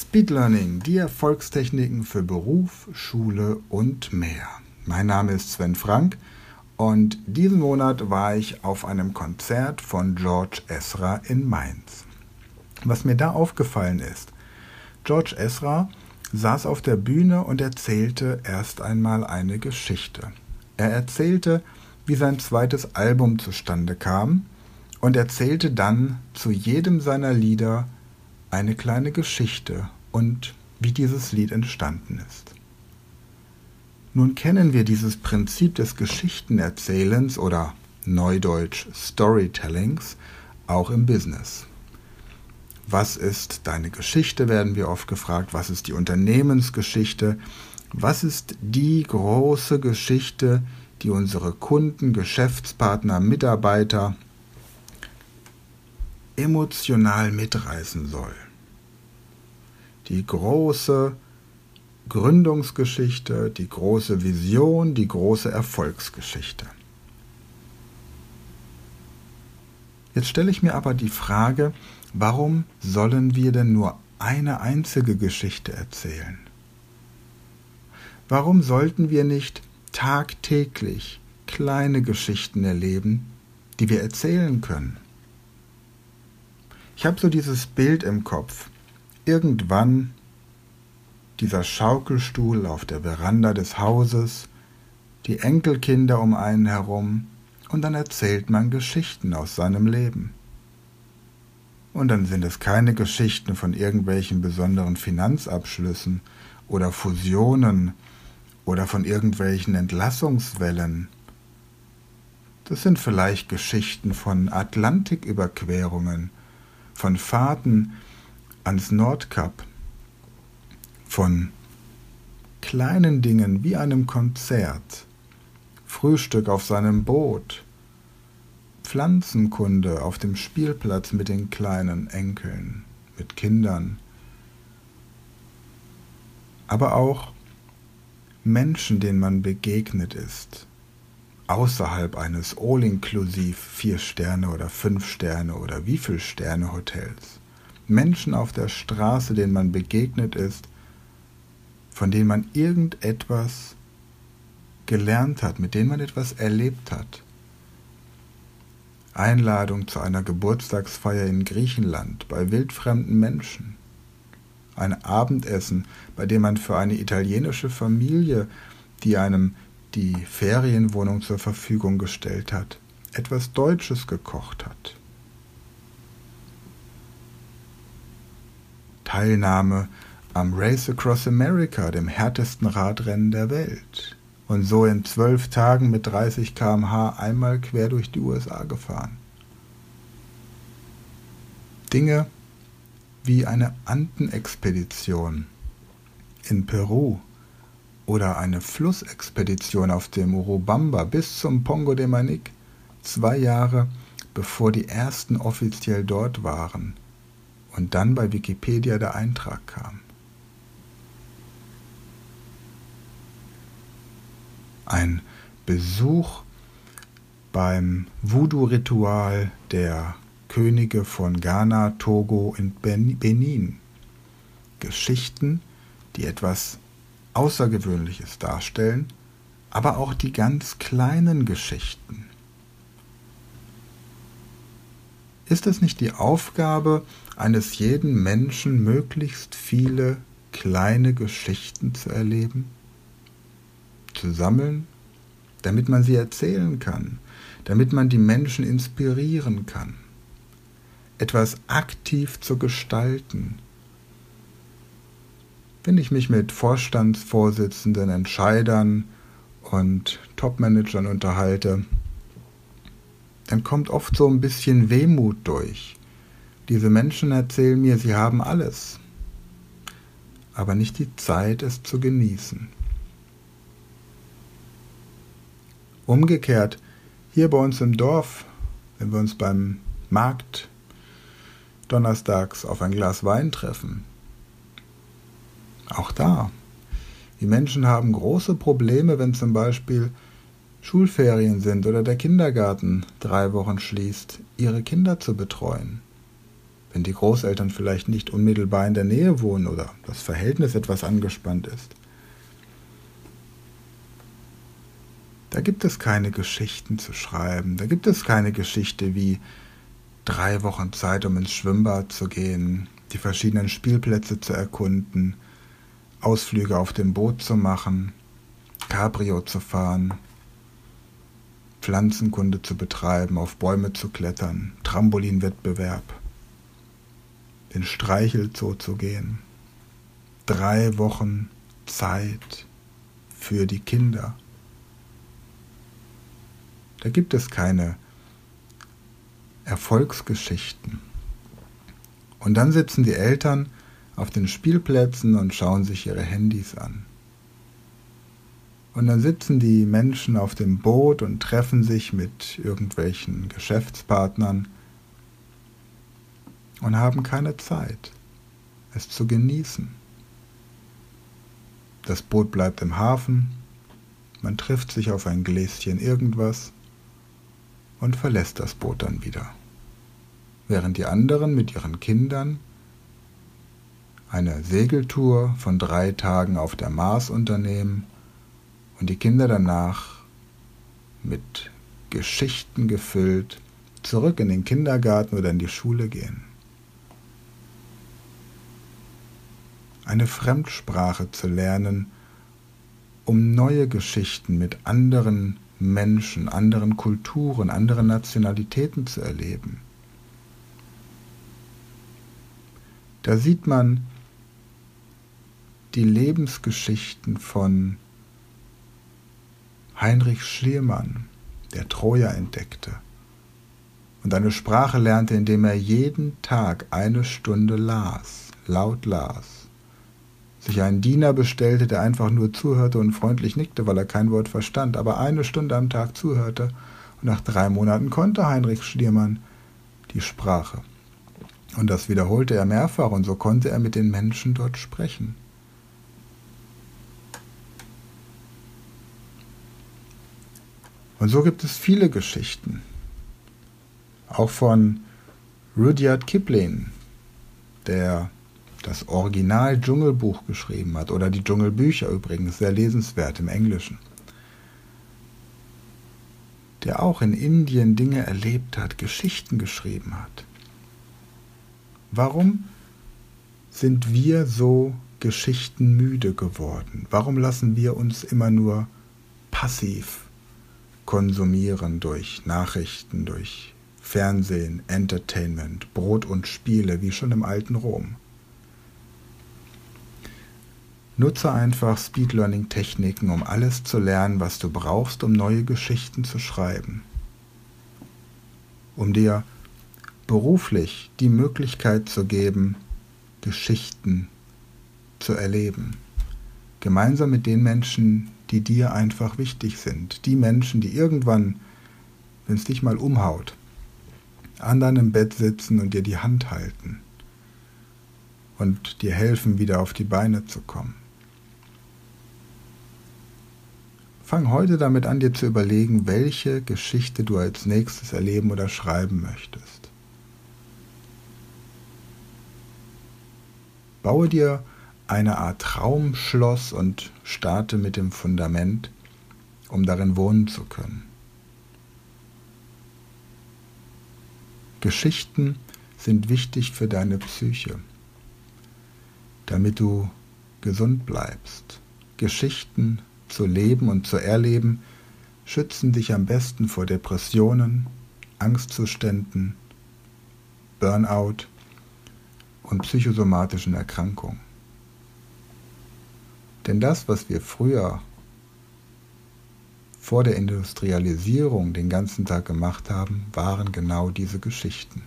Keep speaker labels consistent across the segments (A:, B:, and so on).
A: Speed Learning, die Erfolgstechniken für Beruf, Schule und mehr. Mein Name ist Sven Frank und diesen Monat war ich auf einem Konzert von George Ezra in Mainz. Was mir da aufgefallen ist, George Ezra saß auf der Bühne und erzählte erst einmal eine Geschichte. Er erzählte, wie sein zweites Album zustande kam und erzählte dann zu jedem seiner Lieder eine kleine Geschichte und wie dieses Lied entstanden ist. Nun kennen wir dieses Prinzip des Geschichtenerzählens oder Neudeutsch Storytellings auch im Business. Was ist deine Geschichte, werden wir oft gefragt. Was ist die Unternehmensgeschichte? Was ist die große Geschichte, die unsere Kunden, Geschäftspartner, Mitarbeiter emotional mitreißen soll? Die große Gründungsgeschichte, die große Vision, die große Erfolgsgeschichte. Jetzt stelle ich mir aber die Frage, warum sollen wir denn nur eine einzige Geschichte erzählen? Warum sollten wir nicht tagtäglich kleine Geschichten erleben, die wir erzählen können? Ich habe so dieses Bild im Kopf. Irgendwann dieser Schaukelstuhl auf der Veranda des Hauses, die Enkelkinder um einen herum, und dann erzählt man Geschichten aus seinem Leben. Und dann sind es keine Geschichten von irgendwelchen besonderen Finanzabschlüssen oder Fusionen oder von irgendwelchen Entlassungswellen. Das sind vielleicht Geschichten von Atlantiküberquerungen, von Fahrten ans Nordkap, von kleinen Dingen wie einem Konzert, Frühstück auf seinem Boot, Pflanzenkunde auf dem Spielplatz mit den kleinen Enkeln, mit Kindern, aber auch Menschen, denen man begegnet ist, außerhalb eines All-Inklusiv vier Sterne oder fünf Sterne oder wie viel Sterne Hotels. Menschen auf der Straße, denen man begegnet ist, von denen man irgendetwas gelernt hat, mit denen man etwas erlebt hat. Einladung zu einer Geburtstagsfeier in Griechenland bei wildfremden Menschen. Ein Abendessen, bei dem man für eine italienische Familie, die einem die Ferienwohnung zur Verfügung gestellt hat, etwas Deutsches gekocht hat. Teilnahme am Race Across America, dem härtesten Radrennen der Welt. Und so in zwölf Tagen mit 30 km/h einmal quer durch die USA gefahren. Dinge wie eine Andenexpedition in Peru oder eine Flussexpedition auf dem Urubamba bis zum Pongo de Manic, zwei Jahre bevor die ersten offiziell dort waren und dann bei Wikipedia der Eintrag kam. ein Besuch beim Voodoo-Ritual der Könige von Ghana, Togo und Benin. Geschichten, die etwas Außergewöhnliches darstellen, aber auch die ganz kleinen Geschichten. Ist es nicht die Aufgabe eines jeden Menschen, möglichst viele kleine Geschichten zu erleben? zu sammeln, damit man sie erzählen kann, damit man die Menschen inspirieren kann, etwas aktiv zu gestalten. Wenn ich mich mit Vorstandsvorsitzenden, Entscheidern und Topmanagern unterhalte, dann kommt oft so ein bisschen Wehmut durch. Diese Menschen erzählen mir, sie haben alles, aber nicht die Zeit, es zu genießen. Umgekehrt, hier bei uns im Dorf, wenn wir uns beim Markt donnerstags auf ein Glas Wein treffen, auch da, die Menschen haben große Probleme, wenn zum Beispiel Schulferien sind oder der Kindergarten drei Wochen schließt, ihre Kinder zu betreuen. wenn die Großeltern vielleicht nicht unmittelbar in der Nähe wohnen oder das Verhältnis etwas angespannt ist. Da gibt es keine Geschichten zu schreiben, da gibt es keine Geschichte wie drei Wochen Zeit, um ins Schwimmbad zu gehen, die verschiedenen Spielplätze zu erkunden, Ausflüge auf dem Boot zu machen, Cabrio zu fahren, Pflanzenkunde zu betreiben, auf Bäume zu klettern, Trampolinwettbewerb, den Streichelzoo zu gehen. Drei Wochen Zeit für die Kinder. Da gibt es keine Erfolgsgeschichten. Und dann sitzen die Eltern auf den Spielplätzen und schauen sich ihre Handys an. Und dann sitzen die Menschen auf dem Boot und treffen sich mit irgendwelchen Geschäftspartnern und haben keine Zeit, es zu genießen. Das Boot bleibt im Hafen, man trifft sich auf ein Gläschen irgendwas und verlässt das Boot dann wieder, während die anderen mit ihren Kindern eine Segeltour von drei Tagen auf der Mars unternehmen und die Kinder danach mit Geschichten gefüllt zurück in den Kindergarten oder in die Schule gehen. Eine Fremdsprache zu lernen, um neue Geschichten mit anderen Menschen, anderen Kulturen, anderen Nationalitäten zu erleben. Da sieht man die Lebensgeschichten von Heinrich Schliermann, der Troja entdeckte und eine Sprache lernte, indem er jeden Tag eine Stunde las, laut las sich einen Diener bestellte, der einfach nur zuhörte und freundlich nickte, weil er kein Wort verstand, aber eine Stunde am Tag zuhörte. Und nach drei Monaten konnte Heinrich Schliermann die Sprache. Und das wiederholte er mehrfach und so konnte er mit den Menschen dort sprechen. Und so gibt es viele Geschichten. Auch von Rudyard Kipling, der das Original Dschungelbuch geschrieben hat oder die Dschungelbücher übrigens, sehr lesenswert im Englischen, der auch in Indien Dinge erlebt hat, Geschichten geschrieben hat. Warum sind wir so geschichtenmüde geworden? Warum lassen wir uns immer nur passiv konsumieren durch Nachrichten, durch Fernsehen, Entertainment, Brot und Spiele, wie schon im alten Rom? Nutze einfach Speed Learning Techniken, um alles zu lernen, was du brauchst, um neue Geschichten zu schreiben. Um dir beruflich die Möglichkeit zu geben, Geschichten zu erleben. Gemeinsam mit den Menschen, die dir einfach wichtig sind. Die Menschen, die irgendwann, wenn es dich mal umhaut, an deinem Bett sitzen und dir die Hand halten und dir helfen, wieder auf die Beine zu kommen. Fang heute damit an, dir zu überlegen, welche Geschichte du als nächstes erleben oder schreiben möchtest. Baue dir eine Art Traumschloss und starte mit dem Fundament, um darin wohnen zu können. Geschichten sind wichtig für deine Psyche, damit du gesund bleibst. Geschichten zu leben und zu erleben, schützen dich am besten vor Depressionen, Angstzuständen, Burnout und psychosomatischen Erkrankungen. Denn das, was wir früher vor der Industrialisierung den ganzen Tag gemacht haben, waren genau diese Geschichten.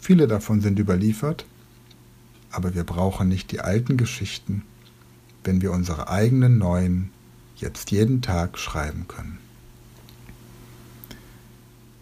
A: Viele davon sind überliefert, aber wir brauchen nicht die alten Geschichten, wenn wir unsere eigenen neuen jetzt jeden Tag schreiben können.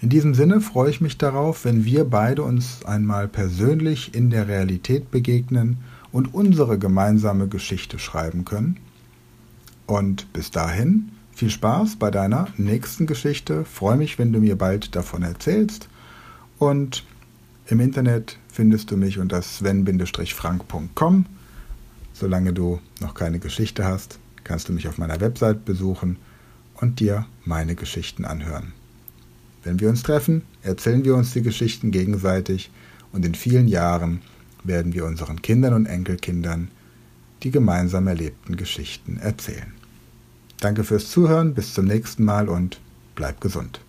A: In diesem Sinne freue ich mich darauf, wenn wir beide uns einmal persönlich in der Realität begegnen und unsere gemeinsame Geschichte schreiben können. Und bis dahin viel Spaß bei deiner nächsten Geschichte. Freue mich, wenn du mir bald davon erzählst. Und Im Internet findest du mich unter sven-frank.com. Solange du noch keine Geschichte hast, kannst du mich auf meiner Website besuchen und dir meine Geschichten anhören. Wenn wir uns treffen, erzählen wir uns die Geschichten gegenseitig und in vielen Jahren werden wir unseren Kindern und Enkelkindern die gemeinsam erlebten Geschichten erzählen. Danke fürs Zuhören, bis zum nächsten Mal und bleib gesund.